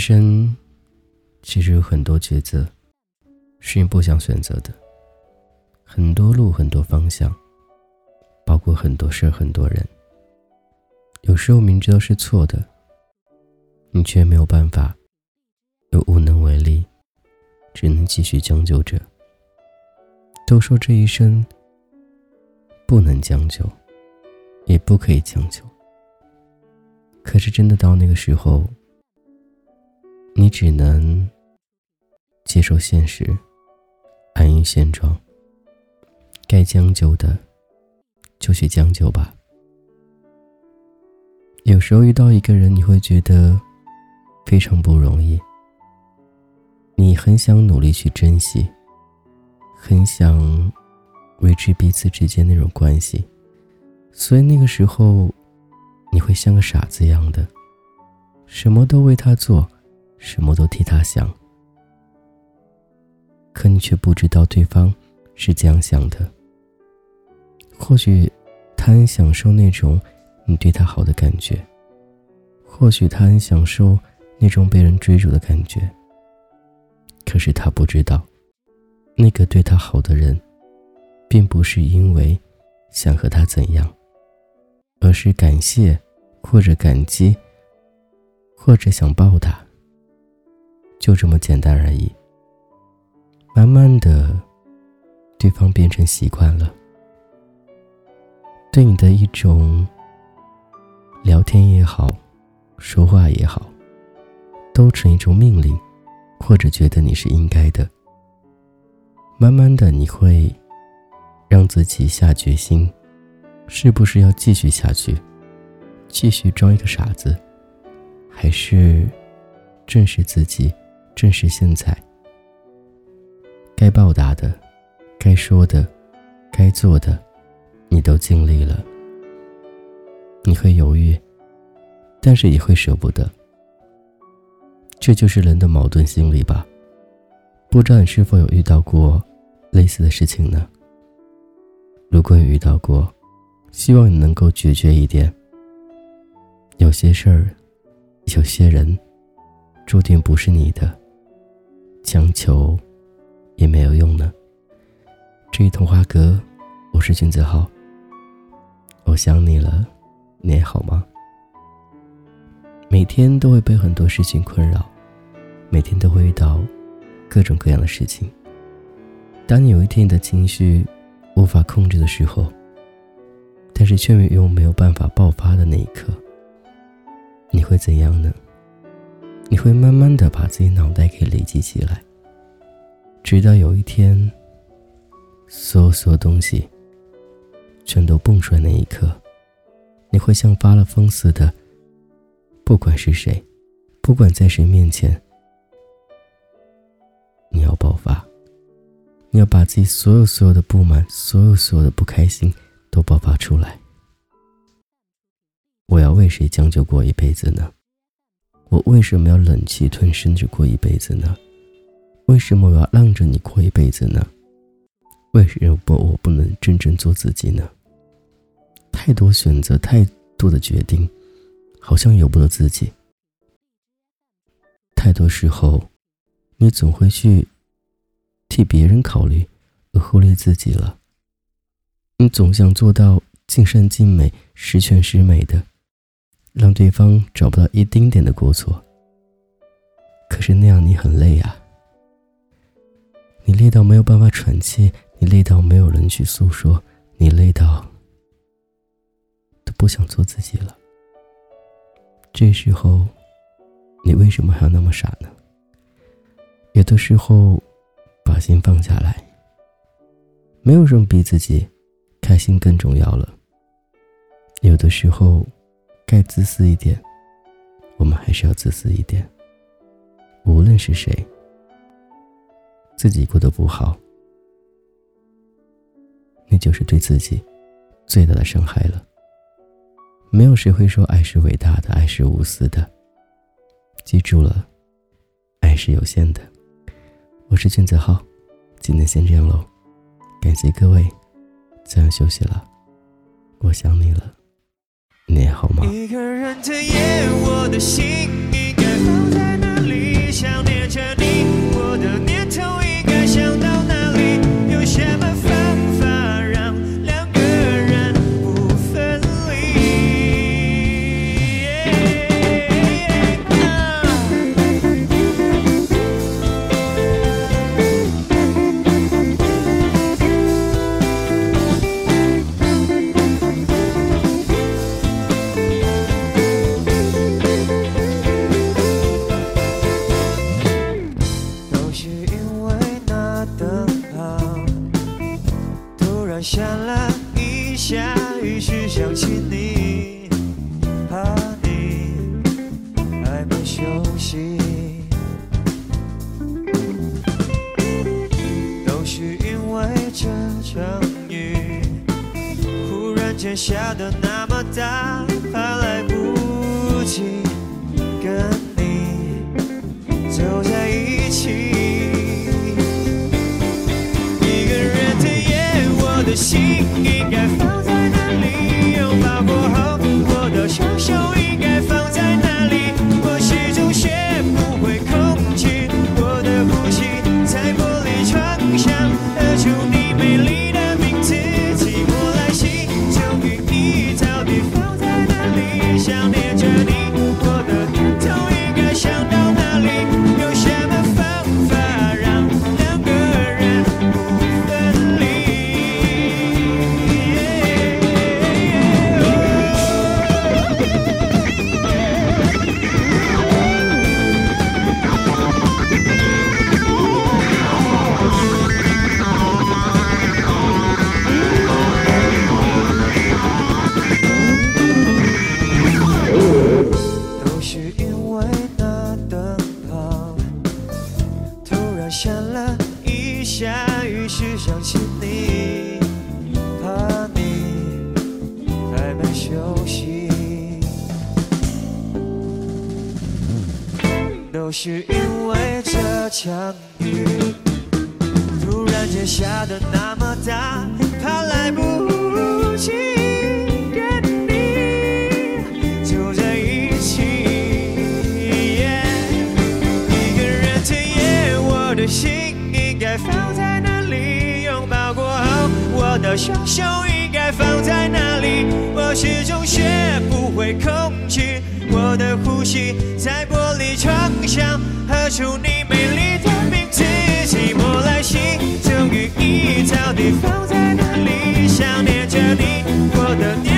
生其实有很多抉择，是你不想选择的。很多路，很多方向，包括很多事，很多人。有时候明知道是错的，你却没有办法，又无能为力，只能继续将就着。都说这一生不能将就，也不可以将就。可是真的到那个时候，你只能接受现实，安于现状。该将就的，就去将就吧。有时候遇到一个人，你会觉得非常不容易。你很想努力去珍惜，很想维持彼此之间那种关系，所以那个时候，你会像个傻子一样的，什么都为他做，什么都替他想。可你却不知道对方是这样想的。或许，他很享受那种你对他好的感觉；或许他很享受那种被人追逐的感觉。可是他不知道，那个对他好的人，并不是因为想和他怎样，而是感谢，或者感激，或者想报答。就这么简单而已。慢慢的，对方变成习惯了。对你的一种聊天也好，说话也好，都成一种命令，或者觉得你是应该的。慢慢的，你会让自己下决心，是不是要继续下去，继续装一个傻子，还是正视自己，正是现在，该报答的，该说的，该做的。你都经历了，你会犹豫，但是也会舍不得。这就是人的矛盾心理吧？不知道你是否有遇到过类似的事情呢？如果有遇到过，希望你能够决绝一点。有些事儿，有些人，注定不是你的，强求也没有用呢。至于童话阁，我是君子浩。我想你了，你还好吗？每天都会被很多事情困扰，每天都会遇到各种各样的事情。当你有一天你的情绪无法控制的时候，但是却又没有办法爆发的那一刻，你会怎样呢？你会慢慢的把自己脑袋给累积起来，直到有一天，所有所有东西。全都蹦出来那一刻，你会像发了疯似的，不管是谁，不管在谁面前，你要爆发，你要把自己所有所有的不满，所有所有的不开心都爆发出来。我要为谁将就过一辈子呢？我为什么要忍气吞声着过一辈子呢？为什么我要让着你过一辈子呢？为什么我不能真正做自己呢？太多选择，太多的决定，好像由不得自己。太多时候，你总会去替别人考虑，而忽略自己了。你总想做到尽善尽美、十全十美的，让对方找不到一丁点的过错。可是那样你很累啊，你累到没有办法喘气，你累到没有人去诉说，你累到都。不想做自己了。这时候，你为什么还要那么傻呢？有的时候，把心放下来，没有什么比自己开心更重要了。有的时候，该自私一点，我们还是要自私一点。无论是谁，自己过得不好，那就是对自己最大的伤害了。没有谁会说爱是伟大的，爱是无私的。记住了，爱是有限的。我是君子浩，今天先这样喽，感谢各位，早点休息了，我想你了，一个人的夜，我的心应该放在哪里？想念忽然间下的那么大，想了一下，于是想起你，怕你还没休息。都是因为这场雨突然间下的那么大，里？拥抱过后，我的双手应该放在哪里？我始终学不会控制我的呼吸，在玻璃窗上喝出你美丽的名字。寂寞来袭，终于你到底放在哪里？想念着你，我的。